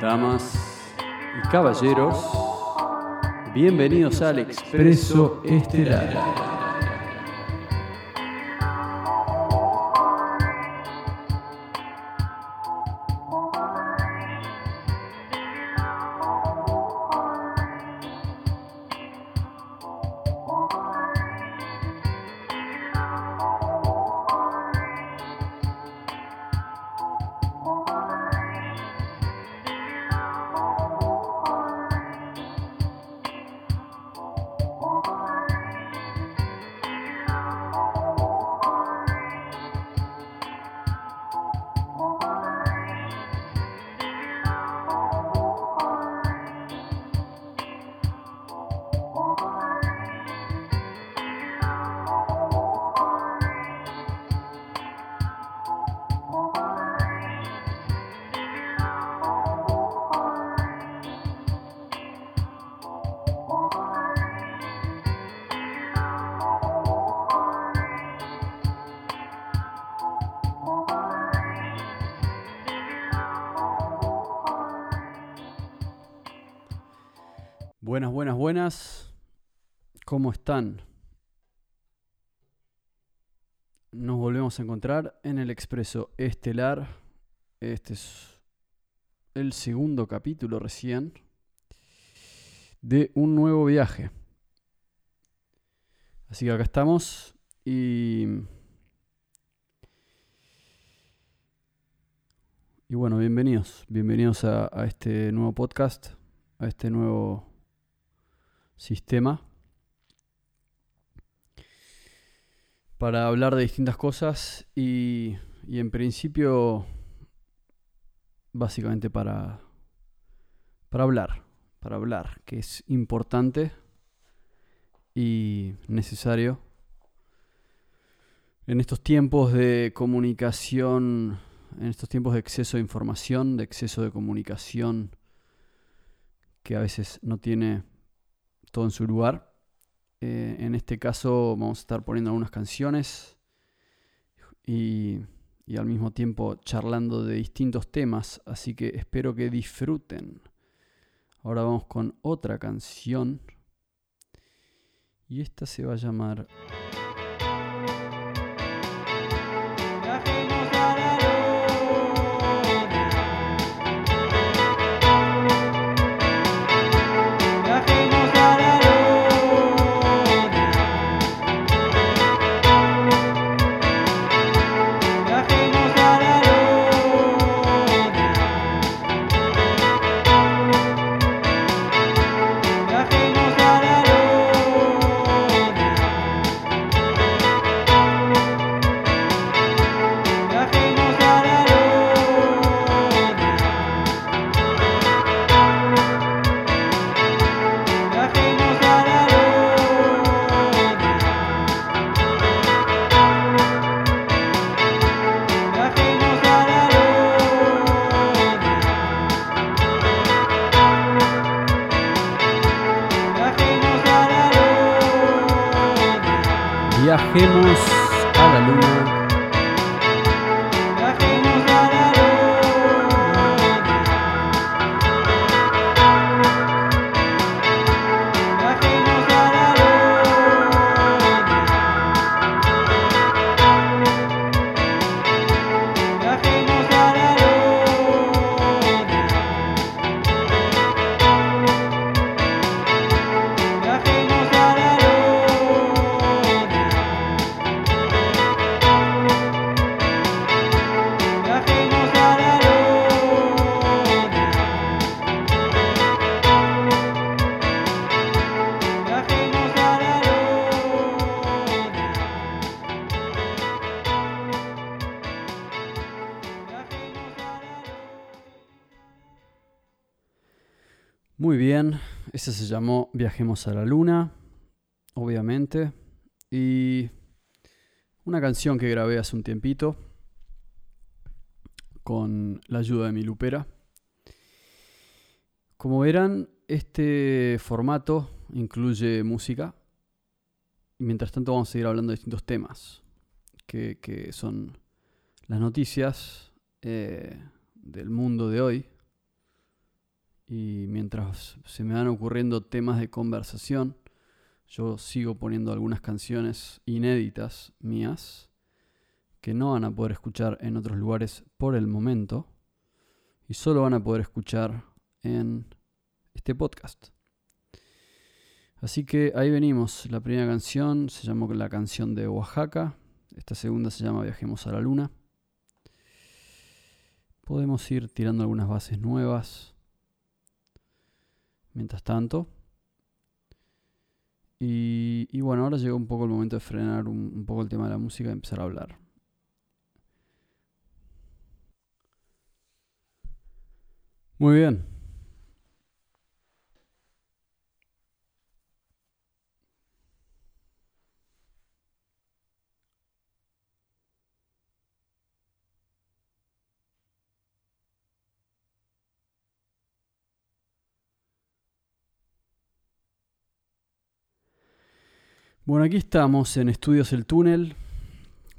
Damas y caballeros, bienvenidos al Expreso Estelar. ¿Cómo están? Nos volvemos a encontrar en el Expreso Estelar. Este es el segundo capítulo recién de un nuevo viaje. Así que acá estamos y... Y bueno, bienvenidos, bienvenidos a este nuevo podcast, a este nuevo sistema para hablar de distintas cosas y, y en principio básicamente para, para hablar, para hablar, que es importante y necesario en estos tiempos de comunicación, en estos tiempos de exceso de información, de exceso de comunicación, que a veces no tiene todo en su lugar. Eh, en este caso vamos a estar poniendo algunas canciones y, y al mismo tiempo charlando de distintos temas, así que espero que disfruten. Ahora vamos con otra canción y esta se va a llamar... llamó Viajemos a la Luna, obviamente. Y una canción que grabé hace un tiempito con la ayuda de mi lupera. Como verán, este formato incluye música. Y mientras tanto vamos a seguir hablando de distintos temas, que, que son las noticias eh, del mundo de hoy, y mientras se me van ocurriendo temas de conversación, yo sigo poniendo algunas canciones inéditas mías que no van a poder escuchar en otros lugares por el momento y solo van a poder escuchar en este podcast. Así que ahí venimos. La primera canción se llamó La canción de Oaxaca. Esta segunda se llama Viajemos a la Luna. Podemos ir tirando algunas bases nuevas. Mientras tanto. Y, bueno, ahora llegó un poco el momento de frenar un, un poco el tema de la música y empezar a hablar. Muy bien. Bueno, aquí estamos en Estudios El Túnel,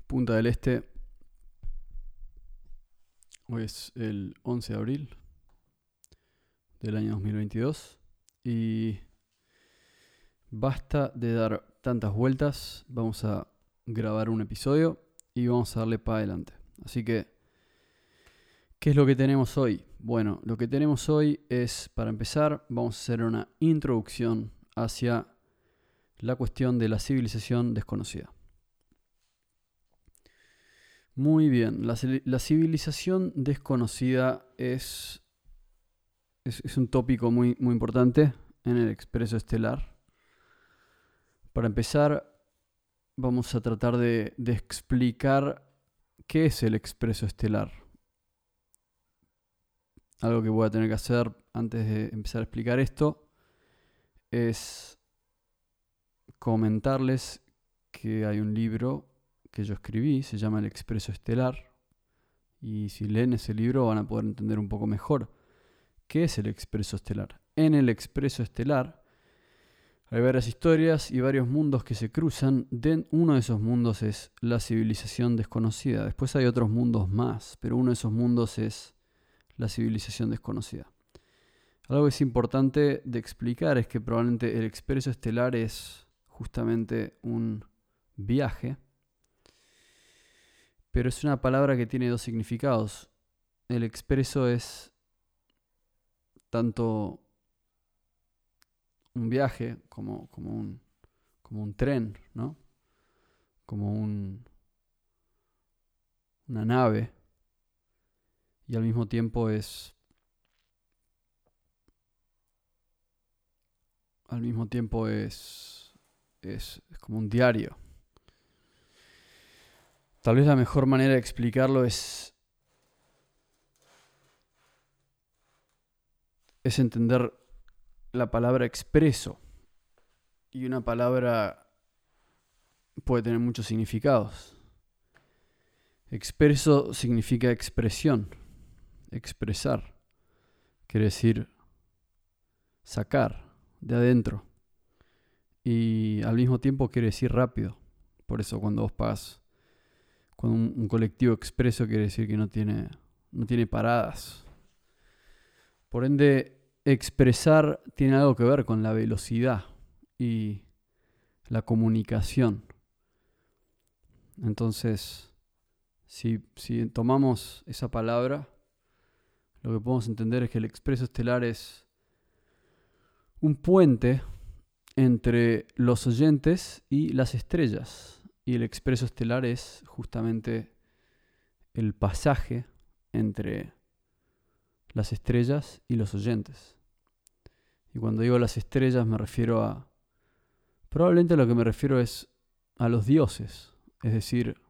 Punta del Este. Hoy es el 11 de abril del año 2022 y basta de dar tantas vueltas, vamos a grabar un episodio y vamos a darle para adelante. Así que, ¿qué es lo que tenemos hoy? Bueno, lo que tenemos hoy es, para empezar, vamos a hacer una introducción hacia la cuestión de la civilización desconocida. Muy bien, la, civilización desconocida es, es, un tópico muy, muy importante en el expreso estelar. Para empezar, vamos a tratar de, de explicar qué es el expreso estelar. Algo que voy a tener que hacer antes de empezar a explicar esto es comentarles que hay un libro que yo escribí, se llama El Expreso Estelar, y si leen ese libro van a poder entender un poco mejor qué es el Expreso Estelar. En el Expreso Estelar hay varias historias y varios mundos que se cruzan. uno de esos mundos es la civilización desconocida. Después hay otros mundos más, pero uno de esos mundos es la civilización desconocida. Algo que es importante de explicar es que probablemente el expreso estelar es justamente un viaje, pero es una palabra que tiene dos significados. El expreso es tanto un viaje como, como, un, como un tren, ¿no? Como un, una nave. Y al mismo tiempo es al mismo tiempo es es, como un diario. Tal vez la mejor manera de explicarlo es, es entender la palabra expreso. Y una palabra puede tener muchos significados. Expreso significa expresión, expresar. Quiere decir sacar de adentro y al mismo tiempo quiere decir rápido. Por eso cuando vos pagas con un, colectivo expreso quiere decir que no tiene, no tiene paradas. Por ende, expresar tiene algo que ver con la velocidad y la comunicación. Entonces, si, si tomamos esa palabra, lo que podemos entender es que el expreso estelar es un puente entre los oyentes y las estrellas. Y el expreso estelar es justamente el pasaje entre las estrellas y los oyentes. Y cuando digo las estrellas me refiero a... Probablemente lo que me refiero es a los dioses, es decir,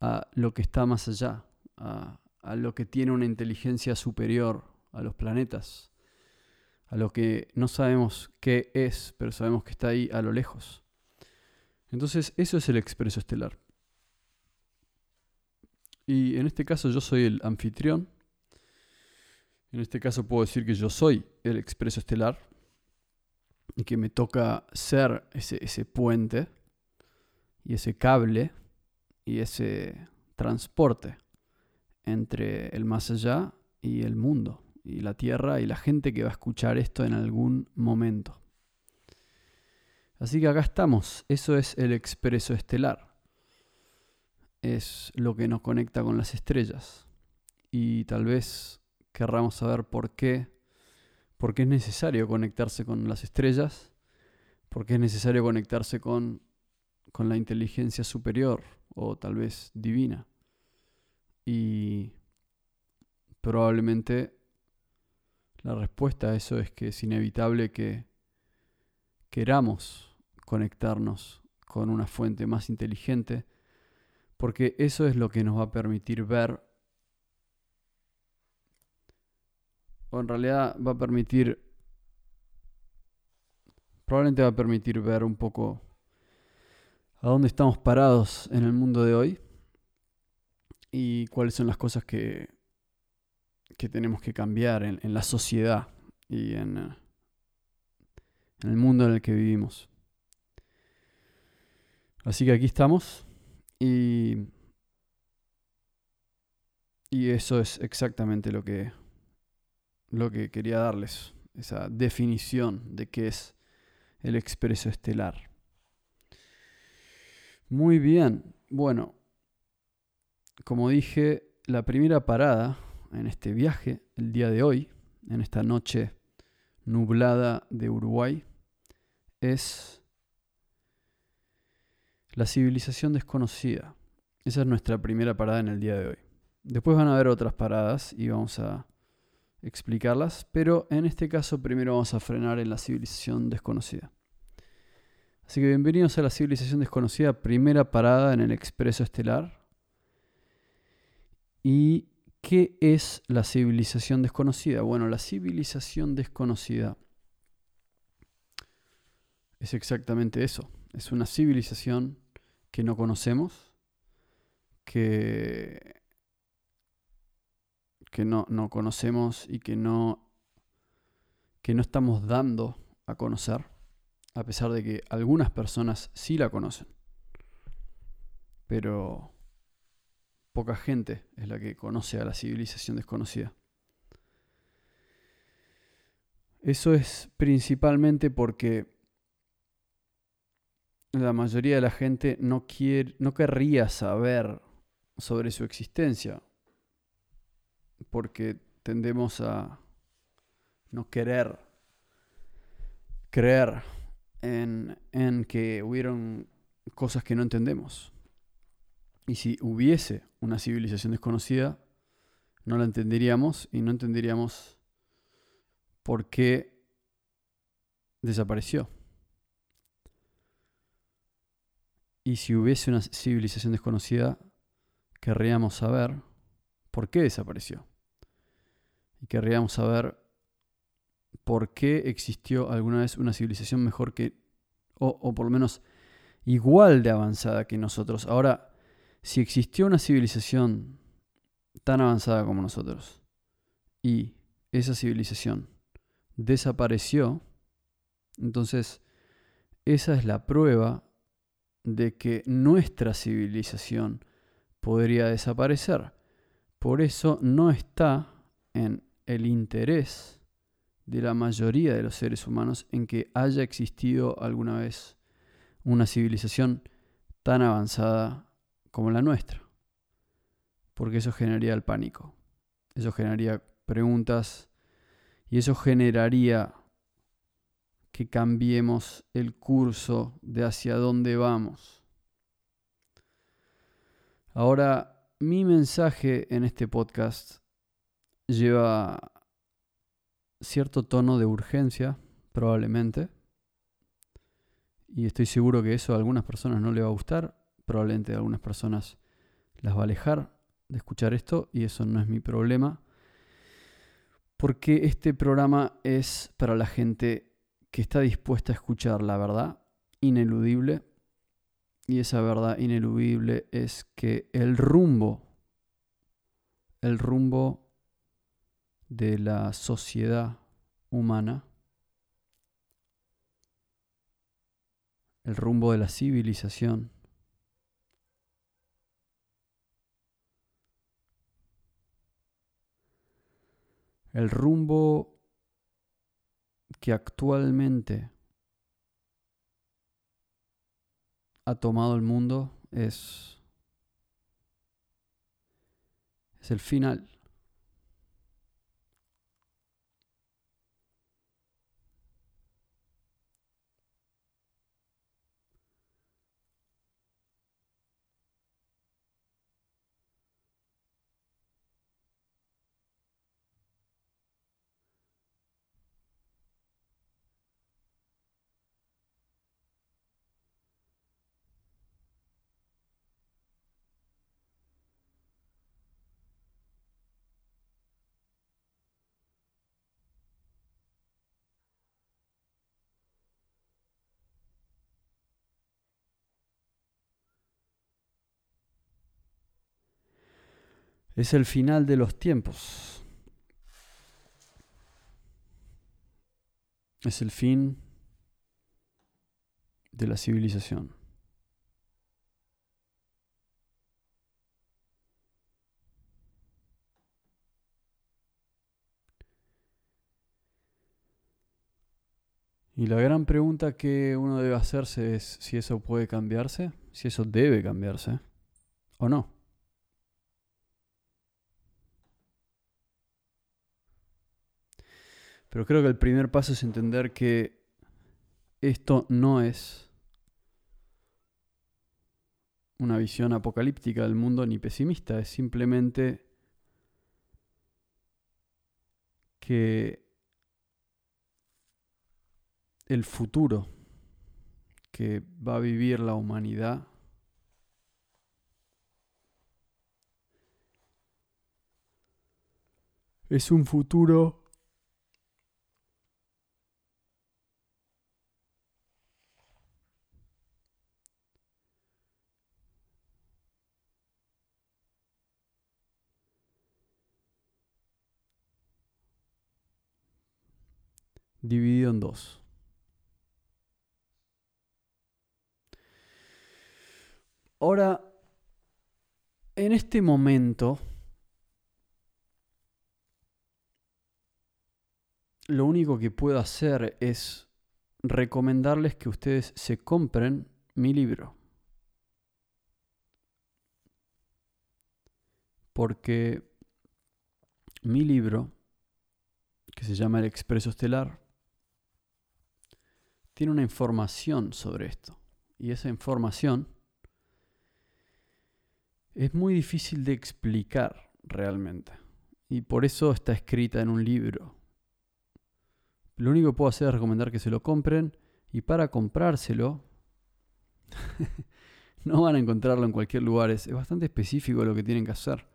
a lo que está más allá, a lo que tiene una inteligencia superior a los planetas, a lo que no sabemos qué es, pero sabemos que está ahí a lo lejos. Entonces, eso es el expreso estelar. Y en este caso yo soy el anfitrión. En este caso puedo decir que yo soy el expreso estelar y que me toca ser ese, ese puente y ese cable y ese transporte entre el más allá y el mundo y la Tierra y la gente que va a escuchar esto en algún momento. Así que acá estamos, eso es el expreso estelar. Es lo que nos conecta con las estrellas. Y tal vez querramos saber por qué, por qué es necesario conectarse con las estrellas, por qué es necesario conectarse con, con la inteligencia superior o tal vez divina. Y probablemente la respuesta a eso es que es inevitable que queramos conectarnos con una fuente más inteligente, porque eso es lo que nos va a permitir ver, o en realidad va a permitir, probablemente va a permitir ver un poco a dónde estamos parados en el mundo de hoy y cuáles son las cosas que, que tenemos que cambiar en, la sociedad y en, en el mundo en el que vivimos. Así que aquí estamos y, y eso es exactamente lo que, lo que quería darles, esa definición de qué es el expreso estelar. Muy bien, bueno, como dije, la primera parada en este viaje, el día de hoy, en esta noche nublada de Uruguay, es la civilización desconocida. Esa es nuestra primera parada en el día de hoy. Después van a haber otras paradas y vamos a explicarlas, pero en este caso primero vamos a frenar en la civilización desconocida. Así que bienvenidos a la civilización desconocida, primera parada en el expreso estelar. ¿Y qué es la civilización desconocida? Bueno, la civilización desconocida es exactamente eso. Es una civilización que no conocemos, que, que no, no conocemos y que no, que no estamos dando a conocer, a pesar de que algunas personas sí la conocen. Pero poca gente es la que conoce a la civilización desconocida. Eso es principalmente porque la mayoría de la gente no, quiere, no querría saber sobre su existencia, porque tendemos a no querer creer en, en que hubieron cosas que no entendemos. Y si hubiese una civilización desconocida, no la entenderíamos y no entenderíamos por qué desapareció. Y si hubiese una civilización desconocida, querríamos saber por qué desapareció. Y querríamos saber por qué existió alguna vez una civilización mejor que, o, por lo menos igual de avanzada que nosotros. Ahora, si existió una civilización tan avanzada como nosotros y esa civilización desapareció, entonces esa es la prueba de que nuestra civilización podría desaparecer. Por eso no está en el interés de la mayoría de los seres humanos en que haya existido alguna vez una civilización tan avanzada como la nuestra. Porque eso generaría el pánico. Eso generaría preguntas y eso generaría que cambiemos el curso de hacia dónde vamos. Ahora, mi mensaje en este podcast lleva cierto tono de urgencia, probablemente. Y estoy seguro que eso a algunas personas no le va a gustar. Probablemente algunas personas las va a alejar de escuchar esto y eso no es mi problema. Porque este programa es para la gente que está dispuesta a escuchar la verdad ineludible. Y esa verdad ineludible es que el rumbo, el rumbo de la sociedad humana, el rumbo de la civilización, El rumbo que actualmente ha tomado el mundo es, es el final. Es el final de los tiempos. Es el fin de la civilización. Y la gran pregunta que uno debe hacerse es si eso puede cambiarse, si eso debe cambiarse o no. Pero creo que el primer paso es entender que esto no es una visión apocalíptica del mundo ni pesimista, es simplemente que el futuro que va a vivir la humanidad es un futuro dividido en dos. Ahora, en este momento, lo único que puedo hacer es recomendarles que ustedes se compren mi libro. Porque mi libro, que se llama El Expreso Estelar, tiene una información sobre esto. Y esa información es muy difícil de explicar realmente. Y por eso está escrita en un libro. Lo único que puedo hacer es recomendar que se lo compren. Y para comprárselo, no van a encontrarlo en cualquier lugar. Es, bastante específico lo que tienen que hacer.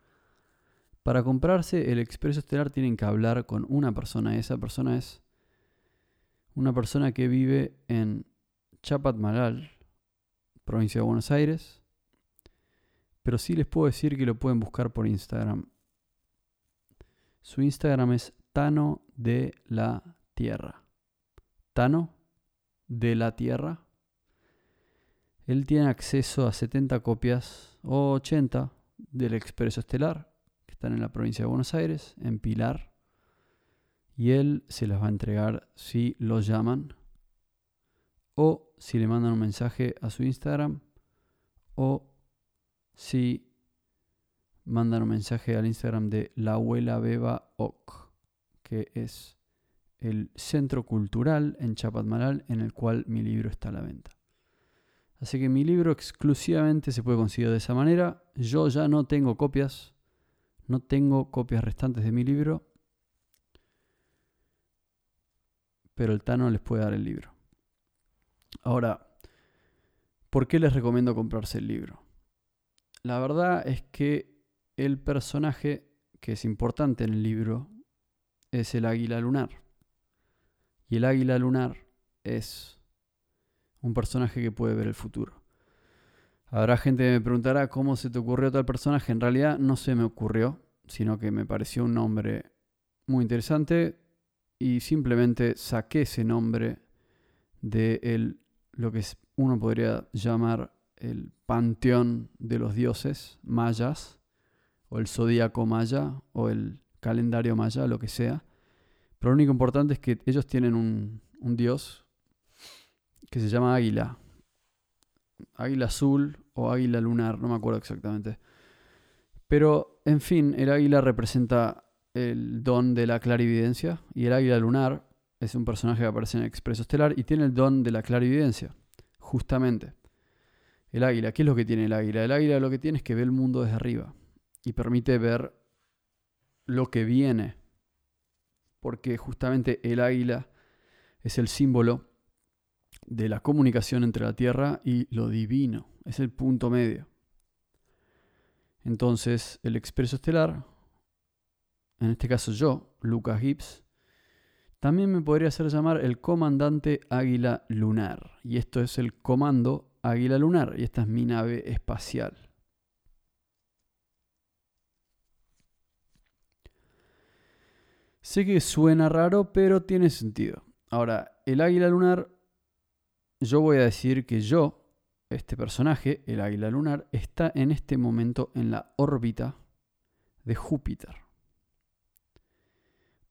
Para comprarse el Expreso Estelar tienen que hablar con una persona. Esa persona es una persona que vive en Chapatmalal, provincia de Buenos Aires, pero sí les puedo decir que lo pueden buscar por Instagram. Su Instagram es Tano de la Tierra. Tano de la Tierra. Él tiene acceso a 70 copias o 80 del Expreso Estelar, que están en la provincia de Buenos Aires, en Pilar, y él se las va a entregar si lo llaman o si le mandan un mensaje a su Instagram o si mandan un mensaje al Instagram de la abuela Beba Oc, que es el centro cultural en Chapatmalal en el cual mi libro está a la venta. Así que mi libro exclusivamente se puede conseguir de esa manera. Yo ya no tengo copias, no tengo copias restantes de mi libro pero el Tano les puede dar el libro. Ahora, ¿por qué les recomiendo comprarse el libro? La verdad es que el personaje que es importante en el libro es el águila lunar. Y el águila lunar es un personaje que puede ver el futuro. Habrá gente que me preguntará cómo se te ocurrió tal personaje. En realidad no se me ocurrió, sino que me pareció un nombre muy interesante y simplemente saqué ese nombre de lo que uno podría llamar el panteón de los dioses mayas, o el zodíaco maya, o el calendario maya, lo que sea. Pero lo único importante es que ellos tienen un, un dios que se llama Águila. Águila azul o águila lunar, no me acuerdo exactamente. Pero, en fin, el águila representa el don de la clarividencia y el águila lunar es un personaje que aparece en el Expreso Estelar y tiene el don de la clarividencia, justamente. El águila, ¿qué es lo que tiene el águila? El águila lo que tiene es que ve el mundo desde arriba y permite ver lo que viene, porque justamente el águila es el símbolo de la comunicación entre la tierra y lo divino, es el punto medio. Entonces, el expreso estelar, en este caso yo, Lucas Gibbs, también me podría hacer llamar el comandante Águila Lunar. Y esto es el comando Águila Lunar. Y esta es mi nave espacial. Sé que suena raro, pero tiene sentido. Ahora, el águila lunar, yo voy a decir que yo este personaje, el águila lunar, está en este momento en la órbita de Júpiter.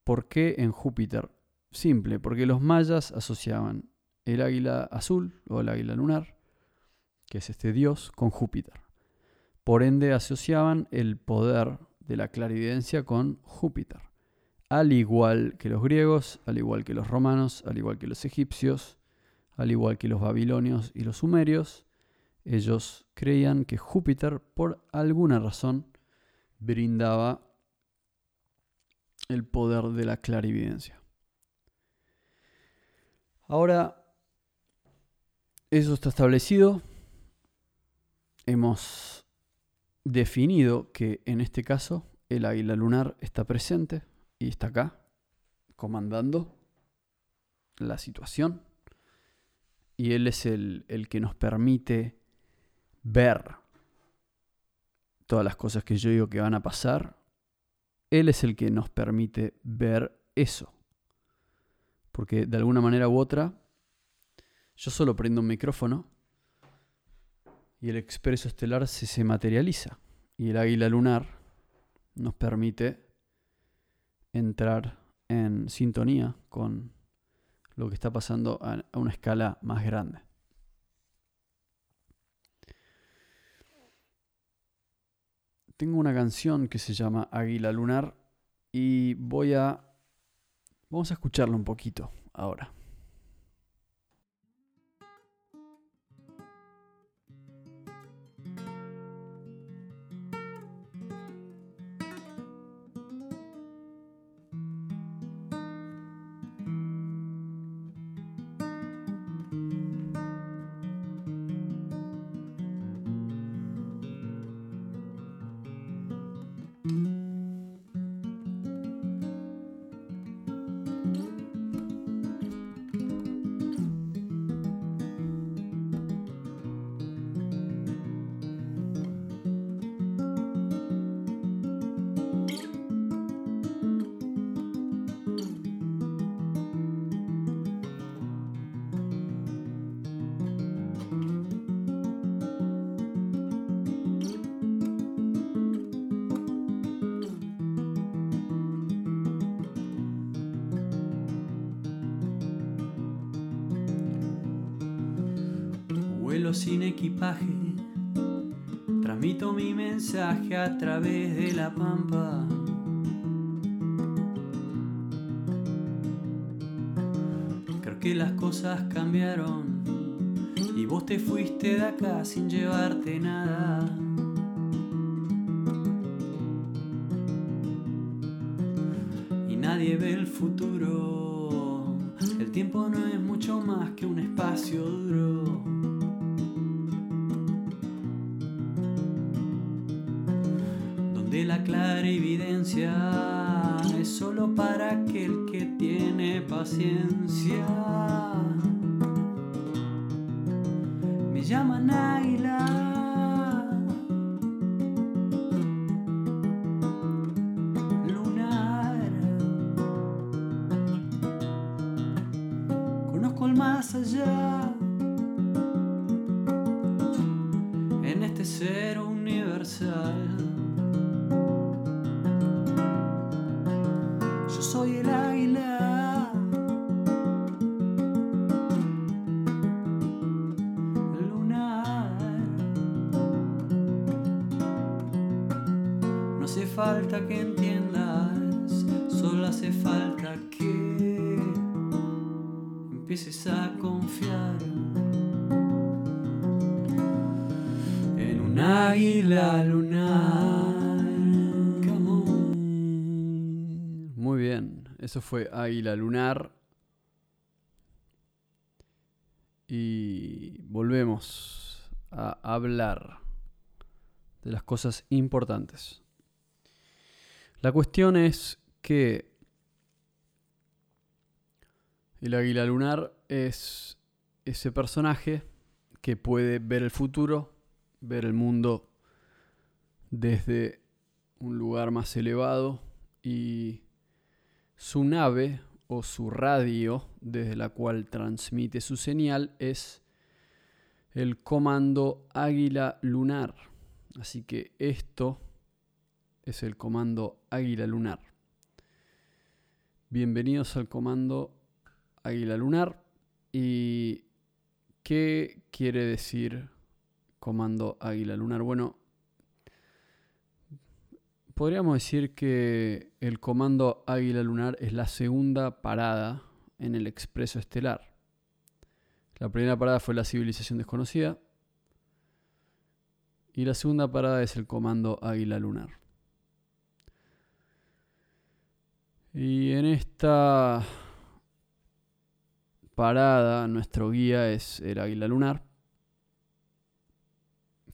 ¿Por qué en Júpiter? Simple, porque los mayas asociaban el águila azul o el águila lunar, que es este dios, con Júpiter. Por ende asociaban el poder de la clarividencia con Júpiter. Al igual que los griegos, al igual que los romanos, al igual que los egipcios, al igual que los babilonios y los sumerios, ellos creían que Júpiter, por alguna razón, brindaba el poder de la clarividencia. Ahora, eso está establecido. Hemos definido que en este caso el águila lunar está presente y está acá, comandando la situación. Y él es el, el que nos permite ver todas las cosas que yo digo que van a pasar, Él es el que nos permite ver eso. Porque de alguna manera u otra, yo solo prendo un micrófono y el expreso estelar se, se materializa. Y el águila lunar nos permite entrar en sintonía con lo que está pasando a una escala más grande. Tengo una canción que se llama Águila Lunar y voy a... Vamos a escucharla un poquito ahora. Transmito mi mensaje a través de la pampa. Creo que las cosas cambiaron y vos te fuiste de acá sin llevarte nada. Y nadie ve el futuro. El tiempo no es mucho más que un espacio duro. Evidencia es solo para aquel que tiene paciencia. Eso fue Águila Lunar. Y volvemos a hablar de las cosas importantes. La cuestión es que el águila lunar es ese personaje que puede ver el futuro, ver el mundo desde un lugar más elevado y su nave o su radio desde la cual transmite su señal es el comando Águila Lunar. Así que esto es el comando Águila Lunar. Bienvenidos al comando Águila Lunar. ¿Y qué quiere decir comando Águila Lunar? Bueno, podríamos decir que el comando Águila Lunar es la segunda parada en el expreso estelar. La primera parada fue la civilización desconocida y la segunda parada es el comando Águila Lunar. Y en esta parada nuestro guía es el Águila Lunar,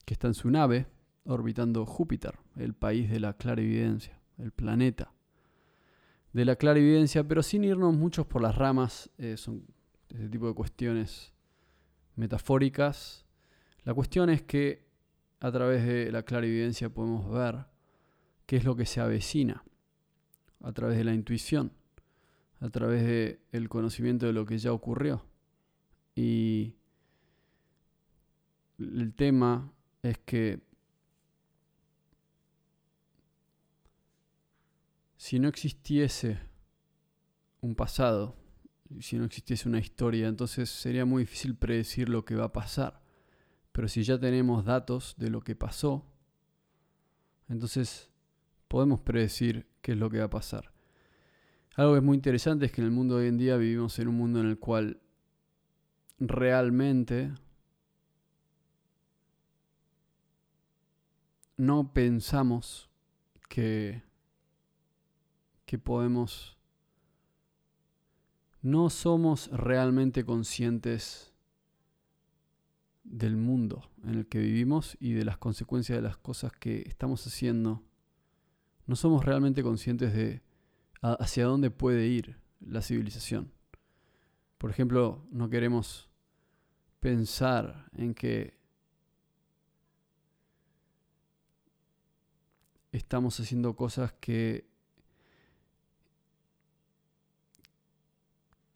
que está en su nave orbitando Júpiter, el país de la clarividencia, el planeta de la clarividencia, pero sin irnos muchos por las ramas, eh, son ese tipo de cuestiones metafóricas. La cuestión es que a través de la clarividencia podemos ver qué es lo que se avecina, a través de la intuición, a través del conocimiento de lo que ya ocurrió. Y el tema es que si no existiese un pasado, si no existiese una historia, entonces sería muy difícil predecir lo que va a pasar. Pero si ya tenemos datos de lo que pasó, entonces podemos predecir qué es lo que va a pasar. Algo que es muy interesante es que en el mundo de hoy en día vivimos en un mundo en el cual realmente no pensamos que, que podemos... No somos realmente conscientes del mundo en el que vivimos y de las consecuencias de las cosas que estamos haciendo, no somos realmente conscientes de hacia dónde puede ir la civilización. Por ejemplo, no queremos pensar en que estamos haciendo cosas que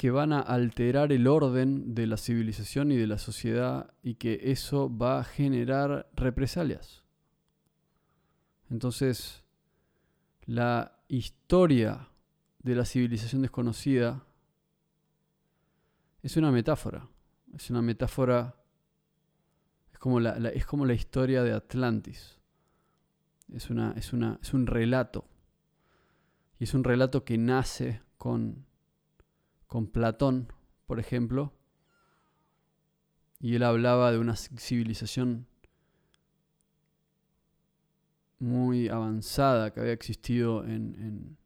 que van a alterar el orden de la civilización y de la sociedad y que eso va a generar represalias. Entonces, la historia de la civilización desconocida es una metáfora. Es una metáfora. Es como la, es como la historia de Atlantis. Es, una, es, una, es un relato. Y es un relato que nace con con Platón, por ejemplo, y él hablaba de una civilización muy avanzada que había existido en,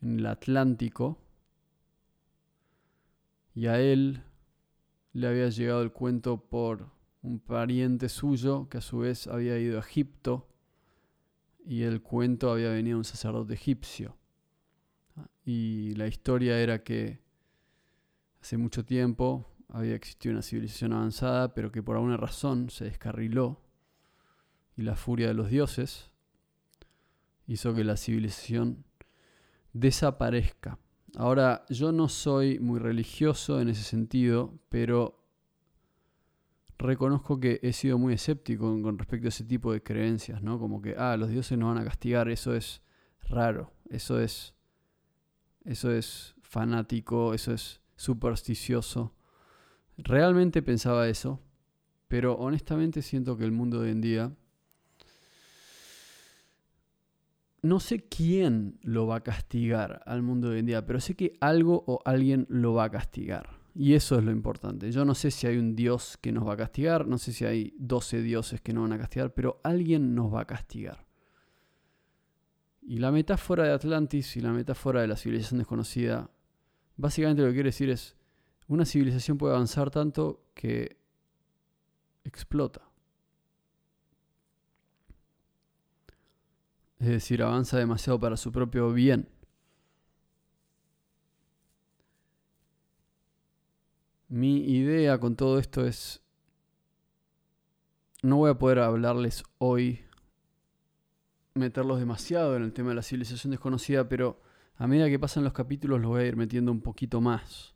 el Atlántico, y a él le había llegado el cuento por un pariente suyo que a su vez había ido a Egipto y el cuento había venido un sacerdote egipcio. Y la historia era que hace mucho tiempo había existido una civilización avanzada, pero que por alguna razón se descarriló y la furia de los dioses hizo que la civilización desaparezca. Ahora, yo no soy muy religioso en ese sentido, pero reconozco que he sido muy escéptico con respecto a ese tipo de creencias, ¿no? Como que, ah, los dioses nos van a castigar, eso es raro, eso es eso es fanático, eso es supersticioso. Realmente pensaba eso, pero honestamente siento que el mundo de hoy en día no sé quién lo va a castigar al mundo de hoy en día, pero sé que algo o alguien lo va a castigar. Y eso es lo importante. Yo no sé si hay un Dios que nos va a castigar, no sé si hay 12 dioses que nos van a castigar, pero alguien nos va a castigar. Y la metáfora de Atlantis y la metáfora de la civilización desconocida, básicamente lo que quiere decir es, una civilización puede avanzar tanto que explota. Es decir, avanza demasiado para su propio bien. Mi idea con todo esto es, no voy a poder hablarles hoy, meterlos demasiado en el tema de la civilización desconocida, pero a medida que pasan los capítulos los voy a ir metiendo un poquito más.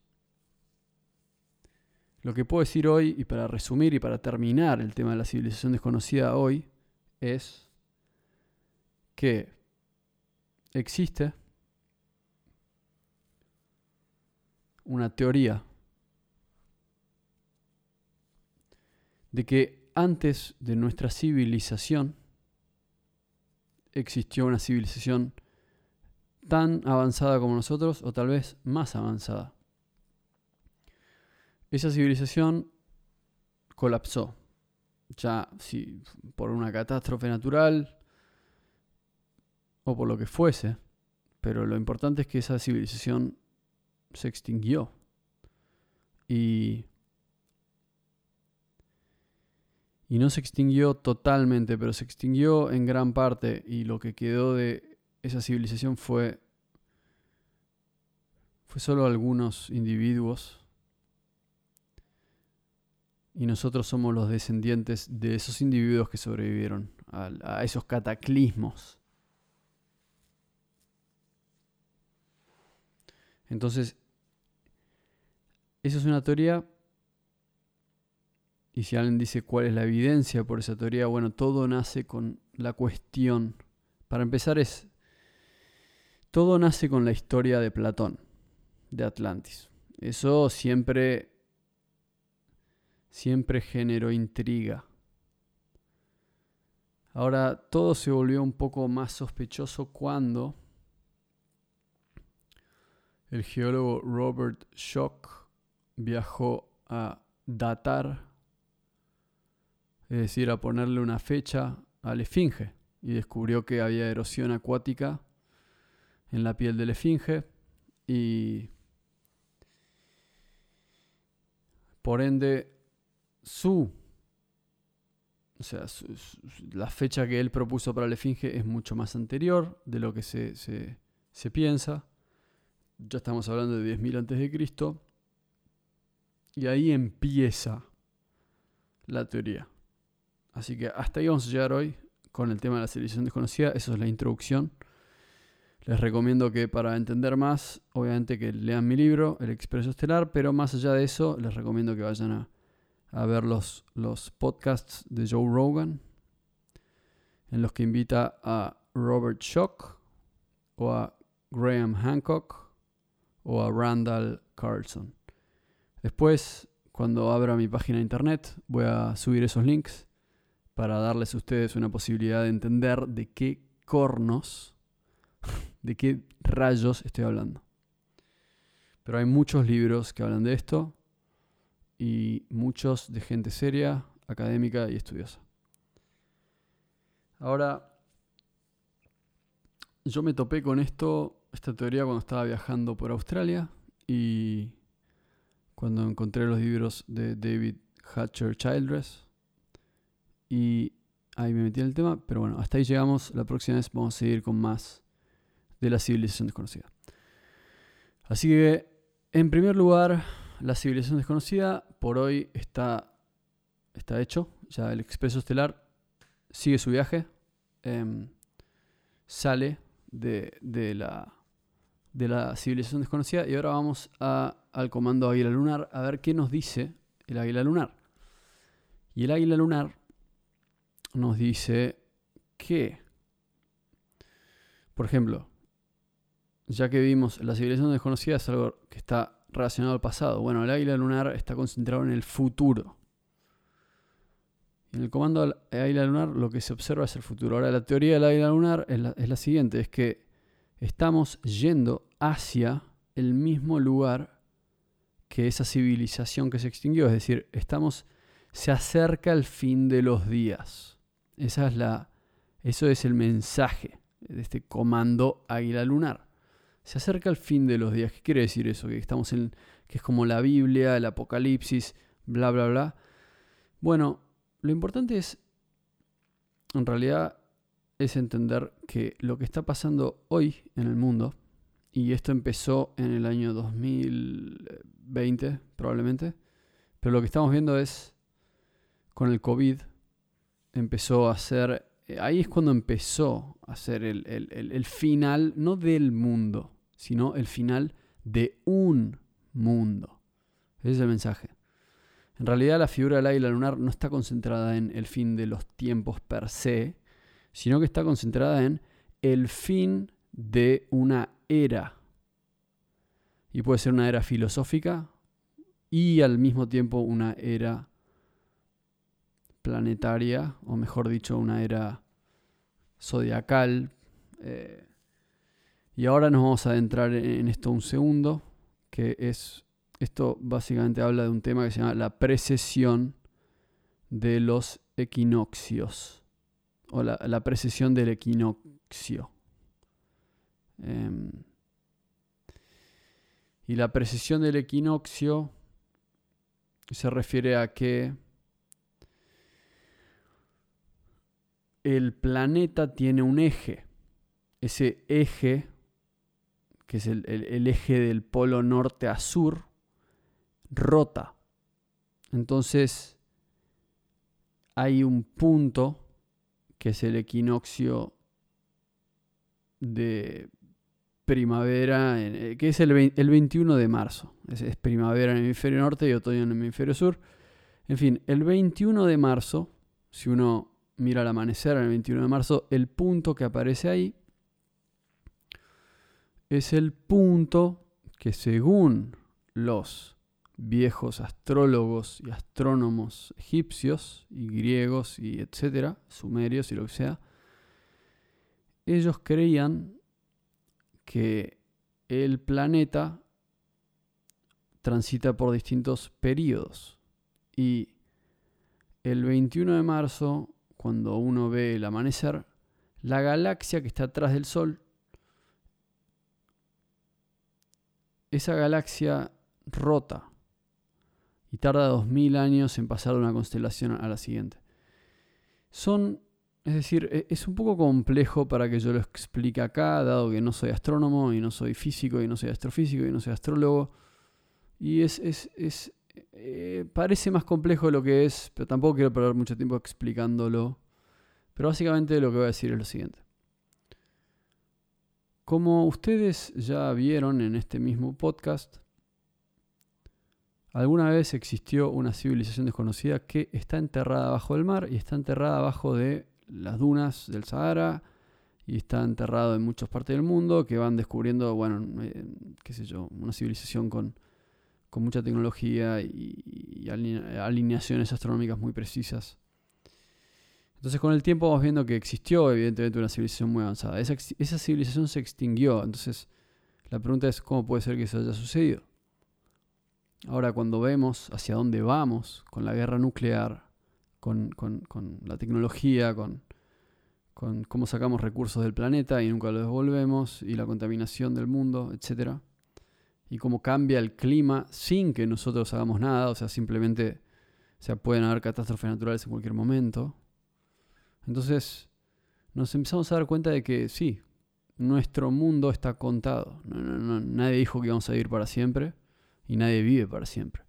Lo que puedo decir hoy, y para resumir y para terminar el tema de la civilización desconocida hoy, es que existe una teoría de que antes de nuestra civilización existió una civilización tan avanzada como nosotros o tal vez más avanzada. Esa civilización colapsó, ya si por una catástrofe natural o por lo que fuese, pero lo importante es que esa civilización se extinguió. Y y no se extinguió totalmente, pero se extinguió en gran parte y lo que quedó de esa civilización fue fue solo algunos individuos y nosotros somos los descendientes de esos individuos que sobrevivieron a, esos cataclismos. Entonces, esa es una teoría y si alguien dice cuál es la evidencia por esa teoría, bueno, todo nace con la cuestión. Para empezar es, todo nace con la historia de Platón, de Atlantis. Eso siempre, siempre generó intriga. Ahora, todo se volvió un poco más sospechoso cuando el geólogo Robert Schock viajó a datar es decir, a ponerle una fecha al esfinge, y descubrió que había erosión acuática en la piel del esfinge y por ende su, o sea, la fecha que él propuso para el esfinge es mucho más anterior de lo que se, se, se piensa. Ya estamos hablando de 10.000 antes de Cristo. Y ahí empieza la teoría. Así que hasta ahí vamos a llegar hoy con el tema de la civilización desconocida. Eso es la introducción. Les recomiendo que para entender más, obviamente que lean mi libro, El Expreso Estelar, pero más allá de eso, les recomiendo que vayan a, ver los, los podcasts de Joe Rogan, en los que invita a Robert Schock o a Graham Hancock o a Randall Carlson. Después, cuando abra mi página de internet, voy a subir esos links para darles a ustedes una posibilidad de entender de qué cornos, de qué rayos estoy hablando. Pero hay muchos libros que hablan de esto y muchos de gente seria, académica y estudiosa. Ahora, yo me topé con esto, esta teoría cuando estaba viajando por Australia y cuando encontré los libros de David Hatcher Childress y ahí me metí en el tema, pero bueno, hasta ahí llegamos. La próxima vez vamos a seguir con más de la civilización desconocida. Así que, en primer lugar, la civilización desconocida por hoy está, está hecho. Ya el expreso estelar sigue su viaje. Em, sale de, de, la, de la civilización desconocida. Y ahora vamos al comando Águila Lunar a ver qué nos dice el Águila Lunar. Y el Águila Lunar nos dice que, por ejemplo, ya que vimos la civilización desconocida es algo que está relacionado al pasado. Bueno, el águila lunar está concentrado en el futuro. En el comando águila lunar lo que se observa es el futuro. Ahora, la teoría del águila lunar es la, es la siguiente, es que estamos yendo hacia el mismo lugar que esa civilización que se extinguió. Es decir, estamos, se acerca el fin de los días. Esa es la, eso es el mensaje de este comando águila lunar. Se acerca el fin de los días. ¿Qué quiere decir eso? Que estamos en, que es como la Biblia, el Apocalipsis, bla, bla, bla. Bueno, lo importante es, en realidad, es entender que lo que está pasando hoy en el mundo, y esto empezó en el año 2020 probablemente, pero lo que estamos viendo es, con el COVID, empezó a ser, ahí es cuando empezó a ser el, el final, no del mundo, sino el final de un mundo. Ese es el mensaje. En realidad la figura del águila lunar no está concentrada en el fin de los tiempos per se, sino que está concentrada en el fin de una era. Y puede ser una era filosófica y al mismo tiempo una era planetaria, o mejor dicho, una era zodiacal. Eh, y ahora nos vamos a adentrar en esto un segundo, que es, esto básicamente habla de un tema que se llama la precesión de los equinoccios, o la, precesión del equinoccio. Em, y la precesión del equinoccio se refiere a que el planeta tiene un eje. Ese eje que es el, eje del polo norte a sur, rota. Entonces hay un punto que es el equinoccio de primavera, eh, que es el, 21 de marzo. Es, es, primavera en el hemisferio norte y otoño en el hemisferio sur. En fin, el 21 de marzo, si uno mira el amanecer el 21 de marzo, el punto que aparece ahí es el punto que según los viejos astrólogos y astrónomos egipcios y griegos y etcétera, sumerios y lo que sea, ellos creían que el planeta transita por distintos periodos y el 21 de marzo, cuando uno ve el amanecer, la galaxia que está atrás del Sol esa galaxia rota y tarda 2000 años en pasar de una constelación a la siguiente. Son, es decir, e, es un poco complejo para que yo lo explique acá, dado que no soy astrónomo y no soy físico y no soy astrofísico y no soy astrólogo. Y es, es, es eh, parece más complejo de lo que es, pero tampoco quiero perder mucho tiempo explicándolo. Pero básicamente lo que voy a decir es lo siguiente. Como ustedes ya vieron en este mismo podcast, alguna vez existió una civilización desconocida que está enterrada bajo el mar y está enterrada bajo de las dunas del Sahara y está enterrado en muchas partes del mundo que van descubriendo, bueno, eh, qué sé yo, una civilización con, mucha tecnología y alineaciones astronómicas muy precisas. Entonces con el tiempo vamos viendo que existió evidentemente una civilización muy avanzada. Esa, civilización se extinguió. Entonces la pregunta es cómo puede ser que eso haya sucedido. Ahora cuando vemos hacia dónde vamos con la guerra nuclear, con, la tecnología, con, con cómo sacamos recursos del planeta y nunca los devolvemos, y la contaminación del mundo, etc. Y cómo cambia el clima sin que nosotros hagamos nada, o sea, simplemente o pueden haber catástrofes naturales en cualquier momento. Entonces nos empezamos a dar cuenta de que sí, nuestro mundo está contado. nadie dijo que íbamos a vivir para siempre y nadie vive para siempre.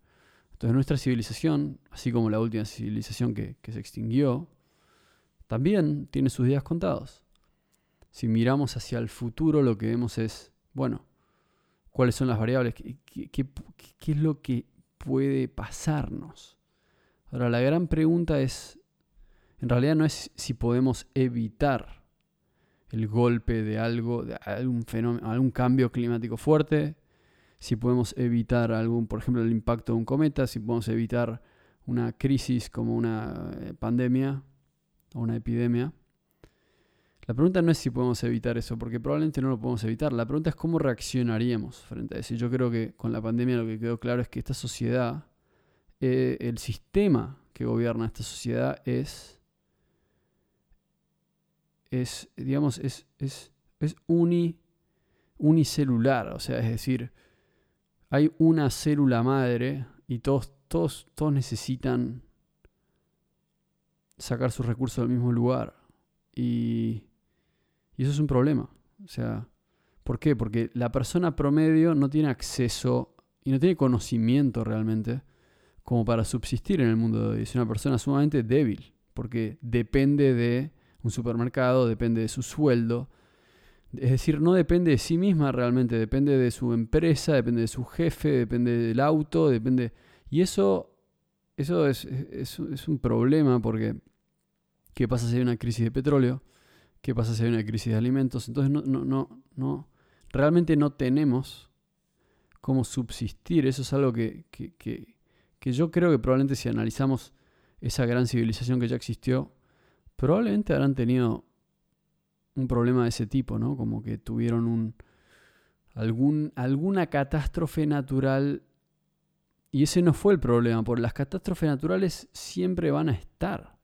Entonces nuestra civilización, así como la última civilización que, se extinguió, también tiene sus días contados. Si miramos hacia el futuro, lo que vemos es, bueno, cuáles son las variables, qué es lo que puede pasarnos. Ahora, la gran pregunta es, en realidad no es si podemos evitar el golpe de algo, de algún fenómeno, algún cambio climático fuerte, si podemos evitar algún, por ejemplo, el impacto de un cometa, si podemos evitar una crisis como una eh, pandemia o una epidemia, la pregunta no es si podemos evitar eso, porque probablemente no lo podemos evitar. La pregunta es cómo reaccionaríamos frente a eso. Y yo creo que con la pandemia lo que quedó claro es que esta sociedad, eh, el sistema que gobierna esta sociedad es, es digamos, es, es, es uni, unicelular. O sea, es decir, hay una célula madre y todos, todos, todos necesitan sacar sus recursos del mismo lugar. Y y eso es un problema. O sea, ¿por qué? Porque la persona promedio no tiene acceso y no tiene conocimiento realmente como para subsistir en el mundo de hoy. Es una persona sumamente débil, porque depende de un supermercado, depende de su sueldo. Es decir, no depende de sí misma realmente, depende de su empresa, depende de su jefe, depende del auto, depende... Y eso, eso es, es, es un problema porque ¿qué pasa si hay una crisis de petróleo? ¿Qué pasa si hay una crisis de alimentos? Entonces no, no, no, no, realmente no tenemos cómo subsistir. Eso es algo que, que, yo creo que probablemente si analizamos esa gran civilización que ya existió, probablemente habrán tenido un problema de ese tipo, ¿no? Como que tuvieron un, algún, alguna catástrofe natural. Y ese no fue el problema, porque las catástrofes naturales siempre van a estar.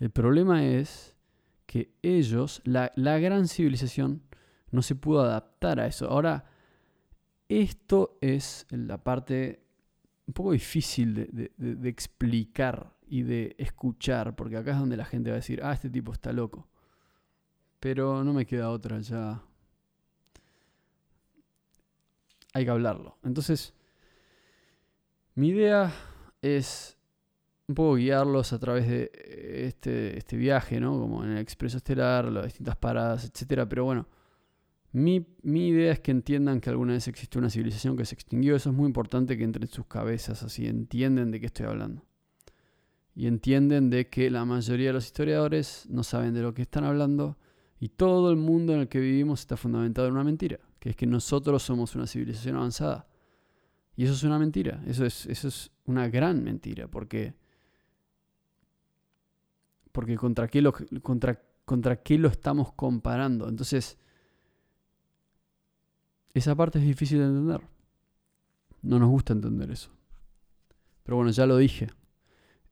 El problema es que ellos, la, gran civilización, no se pudo adaptar a eso. Ahora, esto es la parte un poco difícil de, explicar y de escuchar, porque acá es donde la gente va a decir, ah, este tipo está loco. Pero no me queda otra, ya hay que hablarlo. Entonces, mi idea es un poco guiarlos a través de eh, este, este viaje, ¿no? Como en el expreso estelar, las distintas paradas, etc. Pero bueno, mi, idea es que entiendan que alguna vez existió una civilización que se extinguió. Eso es muy importante que entre en sus cabezas, así entienden de qué estoy hablando. Y entienden de que la mayoría de los historiadores no saben de lo que están hablando y todo el mundo en el que vivimos está fundamentado en una mentira, que es que nosotros somos una civilización avanzada. Y eso es una mentira, eso es, eso es una gran mentira, porque porque contra qué lo, contra, contra qué lo estamos comparando. Entonces, esa parte es difícil de entender. No nos gusta entender eso. Pero bueno, ya lo dije.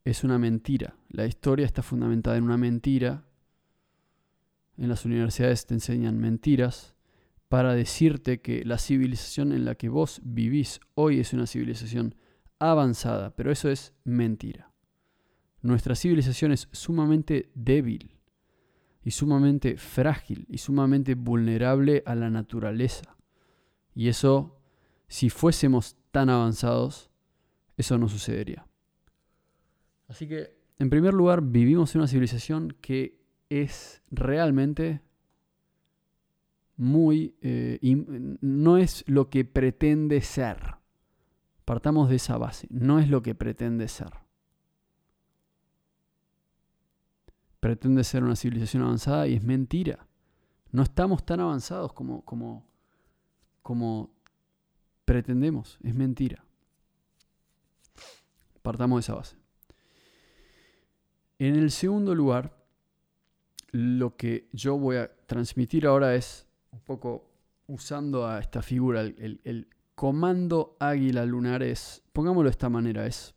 Es una mentira. La historia está fundamentada en una mentira. En las universidades te enseñan mentiras para decirte que la civilización en la que vos vivís hoy es una civilización avanzada, pero eso es mentira. Nuestra civilización es sumamente débil y sumamente frágil y sumamente vulnerable a la naturaleza. Y eso, si fuésemos tan avanzados, eso no sucedería. Así que, en primer lugar, vivimos en una civilización que es realmente muy... Eh, no es lo que pretende ser. Partamos de esa base. No es lo que pretende ser. Pretende ser una civilización avanzada y es mentira. No estamos tan avanzados como, como, como pretendemos, es mentira. Partamos de esa base. En el segundo lugar, lo que yo voy a transmitir ahora es un poco usando a esta figura, el, el comando águila lunar es, pongámoslo de esta manera, es,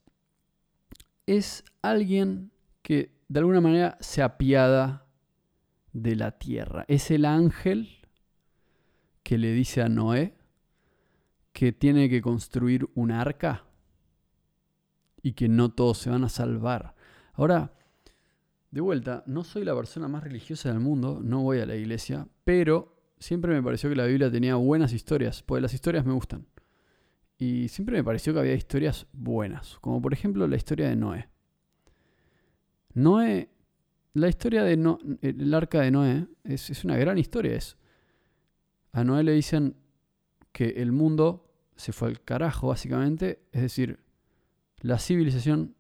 es alguien que de alguna manera se apiada de la tierra. Es el ángel que le dice a Noé que tiene que construir un arca y que no todos se van a salvar. Ahora, de vuelta, no soy la persona más religiosa del mundo, no voy a la iglesia, pero siempre me pareció que la Biblia tenía buenas historias, porque las historias me gustan. Y siempre me pareció que había historias buenas, como por ejemplo la historia de Noé. Noé, la historia de arca de Noé es, una gran historia. Es, a Noé le dicen que el mundo se fue al carajo, básicamente. Es decir, la civilización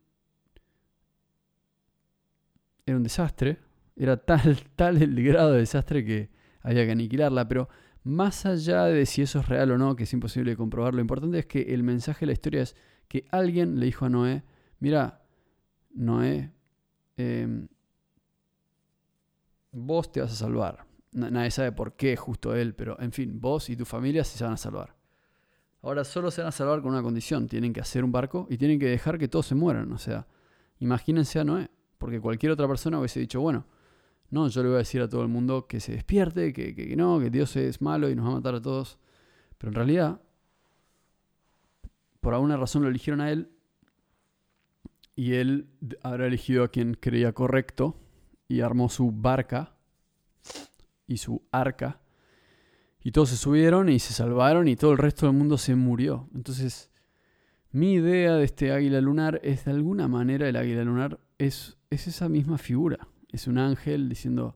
era un desastre. Era tal, tal el grado de desastre que había que aniquilarla. Pero más allá de si eso es real o no, que es imposible comprobar, lo importante es que el mensaje de la historia es que alguien le dijo a Noé, mira, Noé, em, vos te vas a salvar. Nadie sabe por qué justo él, pero en fin, vos y tu familia se van a salvar. Ahora solo se van a salvar con una condición, tienen que hacer un barco y tienen que dejar que todos se mueran. O sea, imagínense a Noé, porque cualquier otra persona hubiese dicho, bueno, no, yo le voy a decir a todo el mundo que se despierte, que, que no, que Dios es malo y nos va a matar a todos. Pero en realidad, por alguna razón lo eligieron a él y él habrá elegido a quien creía correcto y armó su barca y su arca. Y todos se subieron y se salvaron y todo el resto del mundo se murió. Entonces, mi idea de este águila lunar es de alguna manera el águila lunar es, es esa misma figura. Es un ángel diciendo,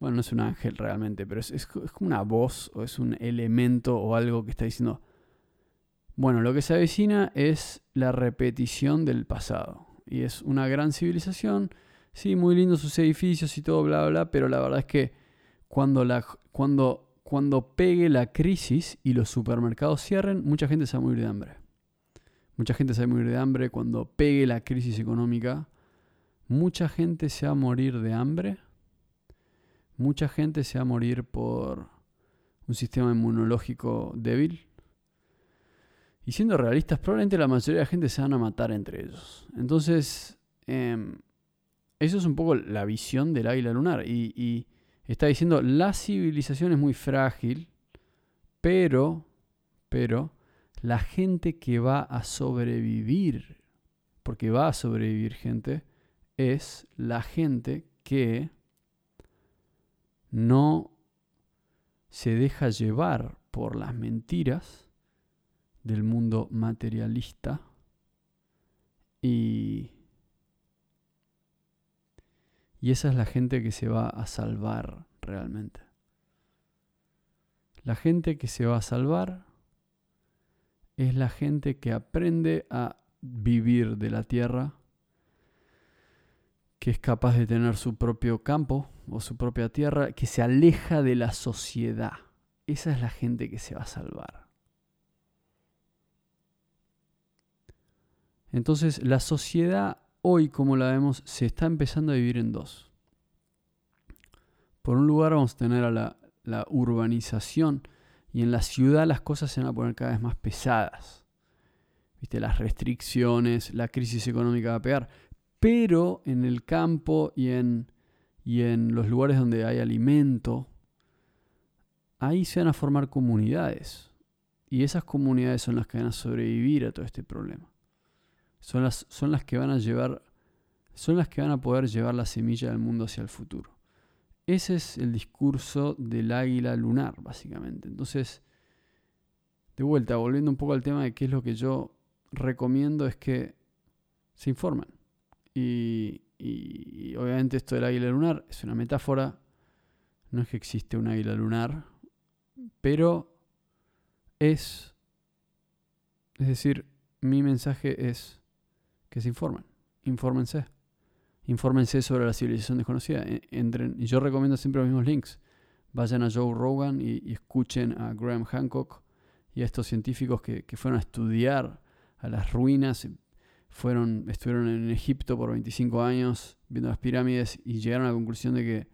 bueno, no es un ángel realmente, pero es, es, como una voz o es un elemento o algo que está diciendo, bueno, lo que se avecina es la repetición del pasado. Y es una gran civilización. Sí, muy lindos sus edificios y todo, bla, bla, pero la verdad es que cuando, la, cuando, cuando pegue la crisis y los supermercados cierren, mucha gente se va a morir de hambre. Mucha gente se va a morir de hambre cuando pegue la crisis económica. Mucha gente se va a morir de hambre. Mucha gente se va a morir por un sistema inmunológico débil. Y siendo realistas, probablemente la mayoría de la gente se van a matar entre ellos. Entonces, em, eso es un poco la visión del águila lunar. y está diciendo, la civilización es muy frágil, pero, pero, la gente que va a sobrevivir, porque va a sobrevivir gente, es la gente que no se deja llevar por las mentiras del mundo materialista y y esa es la gente que se va a salvar realmente. La gente que se va a salvar es la gente que aprende a vivir de la tierra, que es capaz de tener su propio campo o su propia tierra, que se aleja de la sociedad. Esa es la gente que se va a salvar. Entonces la sociedad hoy, como la vemos, se está empezando a vivir en dos. Por un lugar vamos a tener a la, urbanización y en la ciudad las cosas se van a poner cada vez más pesadas. ¿Viste? Las restricciones, la crisis económica va a pegar. Pero en el campo y en, y en los lugares donde hay alimento, ahí se van a formar comunidades. Y esas comunidades son las que van a sobrevivir a todo este problema son las, son las que van a llevar, son las que van a poder llevar la semilla del mundo hacia el futuro. Ese es el discurso del águila lunar, básicamente. Entonces, de vuelta, volviendo un poco al tema de qué es lo que yo recomiendo, es que se informen. Y, y, obviamente esto del águila lunar es una metáfora, no es que existe un águila lunar, pero es, es decir, mi mensaje es que se informen. Infórmense. Infórmense sobre la civilización desconocida. E, entren, y yo recomiendo siempre los mismos links. Vayan a Joe Rogan y, escuchen a Graham Hancock y a estos científicos que, fueron a estudiar a las ruinas. Fueron, estuvieron en Egipto por 25 años viendo las pirámides y llegaron a la conclusión de que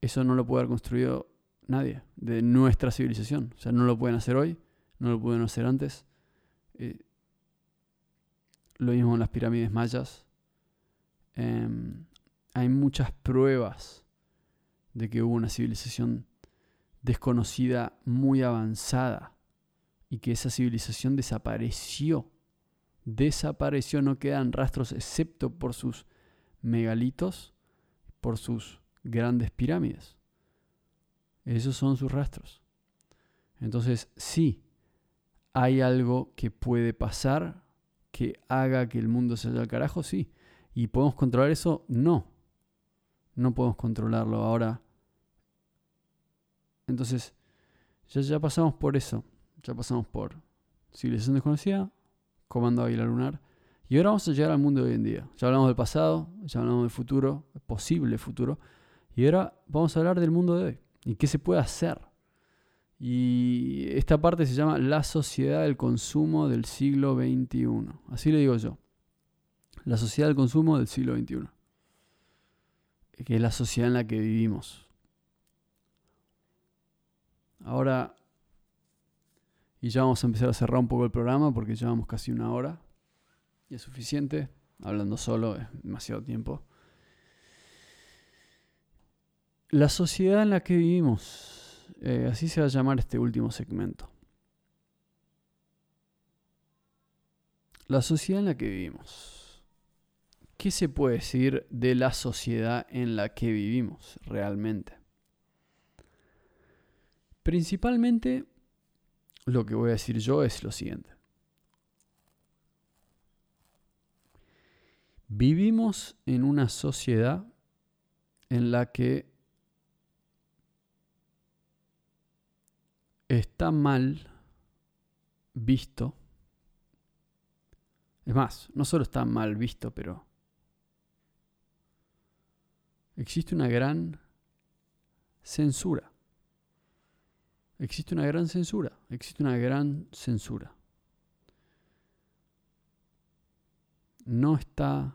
eso no lo puede haber construido nadie de nuestra civilización. O sea, no lo pueden hacer hoy, no lo pudieron hacer antes. Eh, lo mismo en las pirámides mayas. Em, hay muchas pruebas de que hubo una civilización desconocida muy avanzada y que esa civilización desapareció. Desapareció, no quedan rastros excepto por sus megalitos, por sus grandes pirámides. Esos son sus rastros. Entonces, sí, hay algo que puede pasar que haga que el mundo se vaya al carajo? Sí. ¿Y podemos controlar eso? No. No podemos controlarlo ahora. Entonces, ya, ya pasamos por eso. Ya pasamos por civilización desconocida, comando águila lunar. Y ahora vamos a llegar al mundo de hoy en día. Ya hablamos del pasado, ya hablamos del futuro, posible futuro. Y ahora vamos a hablar del mundo de hoy. Y qué se puede hacer. Y esta parte se llama La sociedad del consumo del siglo XXI. Así le digo yo. La sociedad del consumo del siglo XXI, que es la sociedad en la que vivimos. Ahora, y ya vamos a empezar a cerrar un poco el programa porque llevamos casi una hora y es suficiente. Hablando solo es demasiado tiempo. La sociedad en la que vivimos, eh, así se va a llamar este último segmento. La sociedad en la que vivimos. ¿Qué se puede decir de la sociedad en la que vivimos realmente? Principalmente lo que voy a decir yo es lo siguiente. Vivimos en una sociedad en la que está mal visto. Es más, no solo está mal visto, pero existe una gran censura. Existe una gran censura. Existe una gran censura. No está.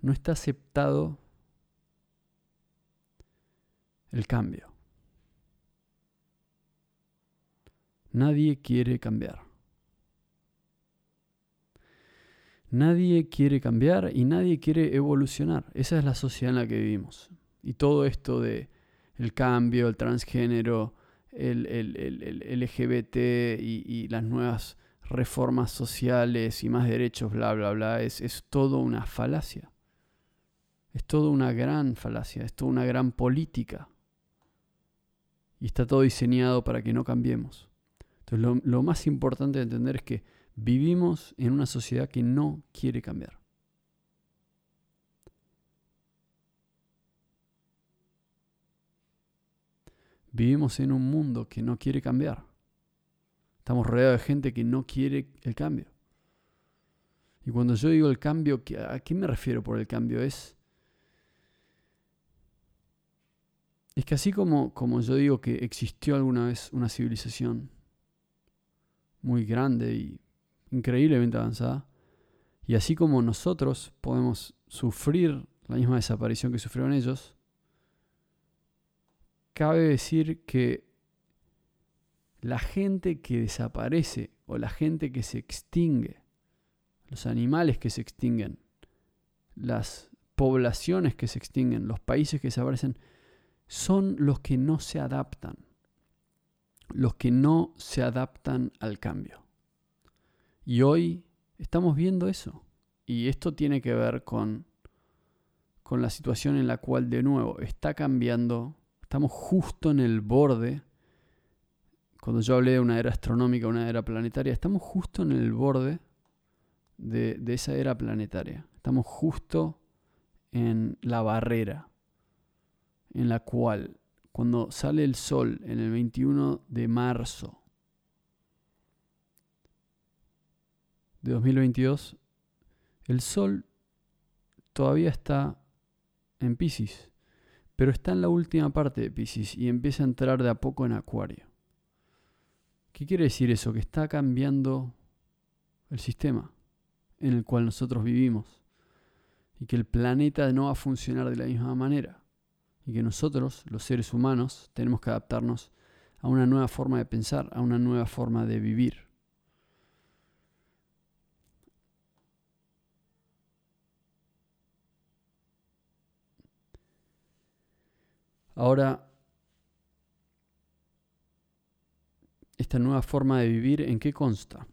No está aceptado el cambio. Nadie quiere cambiar. Nadie quiere cambiar y nadie quiere evolucionar. Esa es la sociedad en la que vivimos. Y todo esto de el cambio, el transgénero, el, LGBT y, las nuevas reformas sociales y más derechos, bla, bla, bla, es, es todo una falacia. Es todo una gran falacia, es toda una gran política. Y está todo diseñado para que no cambiemos. Entonces lo, más importante de entender es que vivimos en una sociedad que no quiere cambiar. Vivimos en un mundo que no quiere cambiar. Estamos rodeados de gente que no quiere el cambio. Y cuando yo digo el cambio, ¿a qué me refiero por el cambio? Es, es que así como, como yo digo que existió alguna vez una civilización muy grande y increíblemente avanzada, y así como nosotros podemos sufrir la misma desaparición que sufrieron ellos, cabe decir que la gente que desaparece o la gente que se extingue, los animales que se extinguen, las poblaciones que se extinguen, los países que desaparecen, son los que no se adaptan, los que no se adaptan al cambio. Y hoy estamos viendo eso. Y esto tiene que ver con, con la situación en la cual de nuevo está cambiando Estamos justo en el borde, cuando yo hablé de una era astronómica, una era planetaria, estamos justo en el borde de, de esa era planetaria. Estamos justo en la barrera en la cual cuando sale el sol en el 21 de marzo de 2022, el sol todavía está en Pisces pero está en la última parte de Pisces y empieza a entrar de a poco en Acuario. ¿Qué quiere decir eso? Que está cambiando el sistema en el cual nosotros vivimos y que el planeta no va a funcionar de la misma manera y que nosotros, los seres humanos, tenemos que adaptarnos a una nueva forma de pensar, a una nueva forma de vivir. Ahora, esta nueva forma de vivir, ¿en qué consta?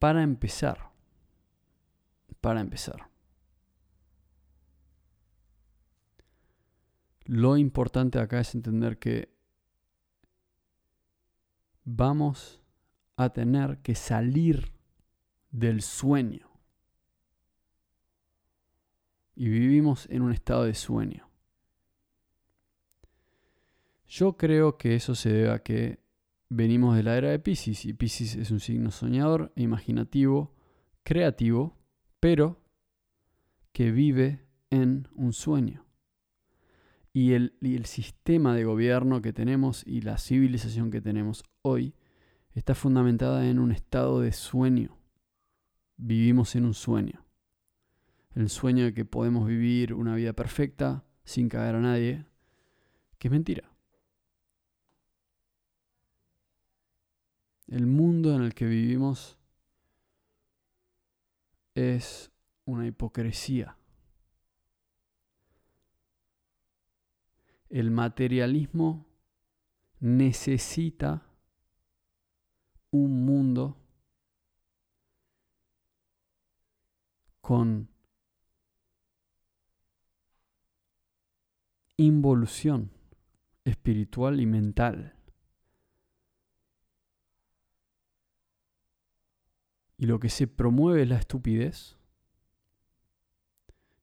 Para empezar, para empezar, Lo importante acá es entender que vamos a tener que salir del sueño. Y vivimos en un estado de sueño. Yo creo que eso se debe a que venimos de la era de Pisces y Pisces es un signo soñador e imaginativo creativo, pero que vive en un sueño. Y el, y el, sistema de gobierno que tenemos y la civilización que tenemos hoy está fundamentada en un estado de sueño. Vivimos en un sueño. El sueño de que podemos vivir una vida perfecta sin caer a nadie, que es mentira. El mundo en el que vivimos es una hipocresía. El materialismo necesita un mundo con involución espiritual y mental. Y lo que se promueve es la estupidez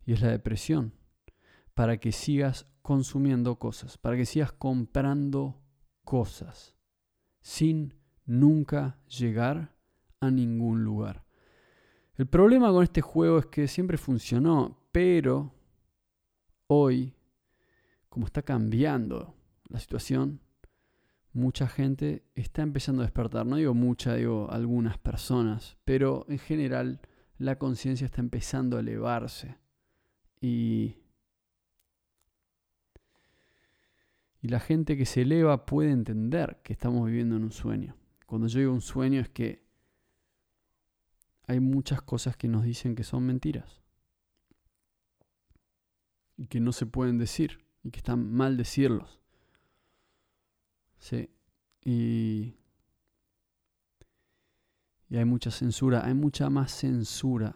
y es la depresión para que sigas consumiendo cosas, para que sigas comprando cosas sin nunca llegar a ningún lugar. El problema con este juego es que siempre funcionó, pero hoy, como está cambiando la situación, mucha gente está empezando a despertar. No digo mucha, digo algunas personas, pero en general la conciencia está empezando a elevarse. Y, y la gente que se eleva puede entender que estamos viviendo en un sueño. Cuando yo digo un sueño es que hay muchas cosas que nos dicen que son mentiras. Y que no se pueden decir. Y que están mal decirlos. Sí. Y, y hay mucha censura, hay mucha más censura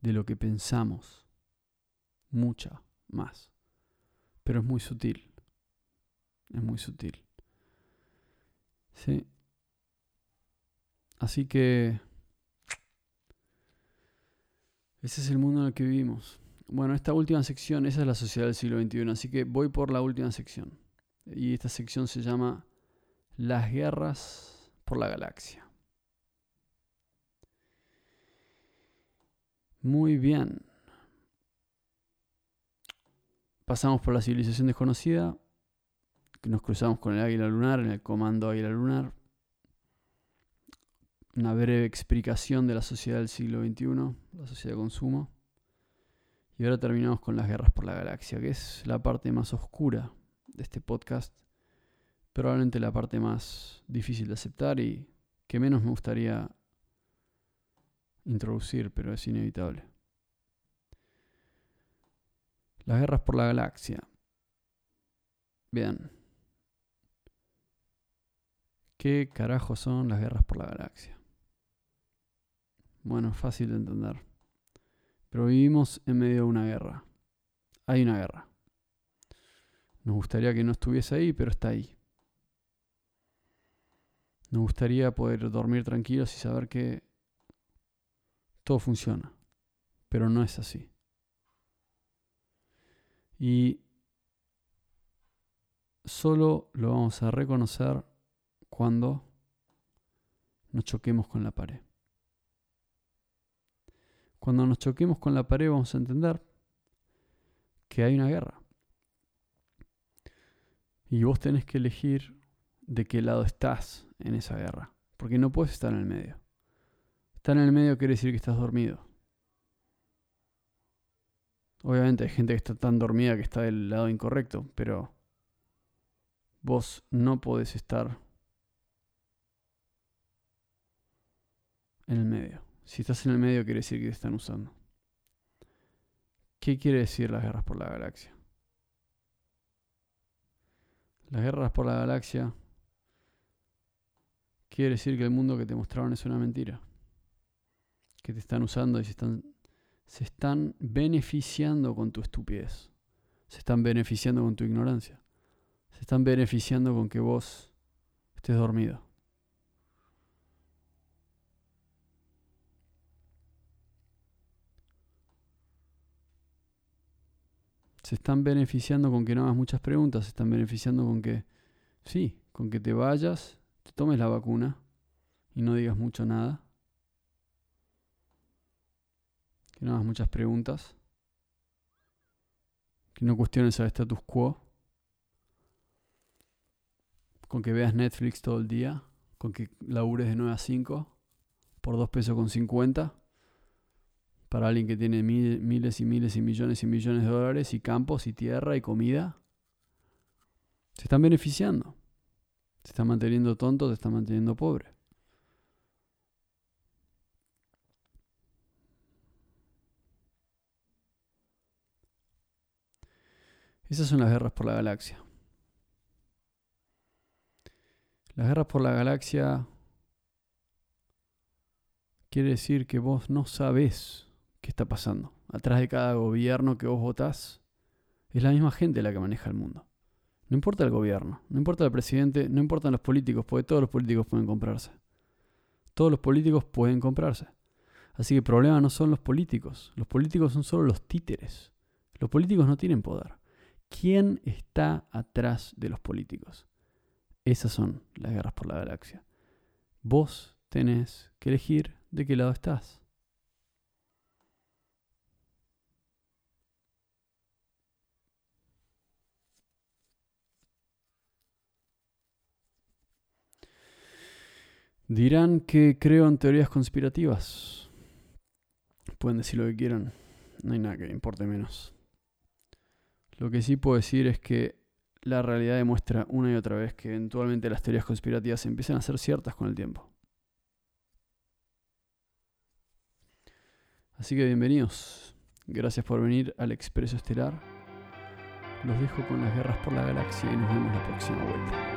de lo que pensamos. Mucha más. Pero es muy sutil. Es muy sutil. Sí. Así que ese es el mundo en el que vivimos. Bueno, esta última sección, esa es la sociedad del siglo XXI, así que voy por la última sección. Y esta sección se llama Las guerras por la galaxia. Muy bien. Pasamos por la civilización desconocida. Nos cruzamos con el águila lunar en el comando águila lunar. Una breve explicación de la sociedad del siglo XXI, la sociedad de consumo. Y ahora terminamos con las guerras por la galaxia, que es la parte más oscura de este podcast, probablemente la parte más difícil de aceptar y que menos me gustaría introducir, pero es inevitable. Las guerras por la galaxia. Bien. ¿Qué carajo son las guerras por la galaxia? Bueno, fácil de entender. Pero vivimos en medio de una guerra. Hay una guerra. Nos gustaría que no estuviese ahí, pero está ahí. Nos gustaría poder dormir tranquilos y saber que todo funciona, pero no es así. Y solo lo vamos a reconocer cuando nos choquemos con la pared. Cuando nos choquemos con la pared vamos a entender que hay una guerra. Y vos tenés que elegir de qué lado estás en esa guerra. Porque no puedes estar en el medio. Estar en el medio quiere decir que estás dormido. Obviamente hay gente que está tan dormida que está del lado incorrecto, pero vos no podés estar en el medio. Si estás en el medio quiere decir que te están usando. ¿Qué quiere decir las guerras por la galaxia? Las guerras por la galaxia quiere decir que el mundo que te mostraron es una mentira. Que te están usando y se están, se están beneficiando con tu estupidez. Se están beneficiando con tu ignorancia. Se están beneficiando con que vos estés dormido. Se están beneficiando con que no hagas muchas preguntas, se están beneficiando con que, sí, con que te vayas, te tomes la vacuna y no digas mucho nada. Que no hagas muchas preguntas. Que no cuestiones al status quo. Con que veas Netflix todo el día. Con que labures de 9 a 5 por 2 pesos con 50 para alguien que tiene miles y miles y millones y millones de dólares y campos y tierra y comida, se están beneficiando. Se están manteniendo tontos, se están manteniendo pobres. Esas son las guerras por la galaxia. Las guerras por la galaxia quiere decir que vos no sabés qué está pasando. Atrás de cada gobierno que vos votás, es la misma gente la que maneja el mundo. No importa el gobierno, no importa el presidente, no importan los políticos, porque todos los políticos pueden comprarse. Todos los políticos pueden comprarse. Así que el problema no son los políticos, los políticos son solo los títeres. Los políticos no tienen poder. ¿Quién está atrás de los políticos? Esas son las guerras por la galaxia. Vos tenés que elegir de qué lado estás. Dirán que creo en teorías conspirativas. Pueden decir lo que quieran. No hay nada que importe menos. Lo que sí puedo decir es que la realidad demuestra una y otra vez que eventualmente las teorías conspirativas empiezan a ser ciertas con el tiempo. Así que bienvenidos. Gracias por venir al Expreso Estelar. Los dejo con las guerras por la galaxia y nos vemos la próxima vuelta.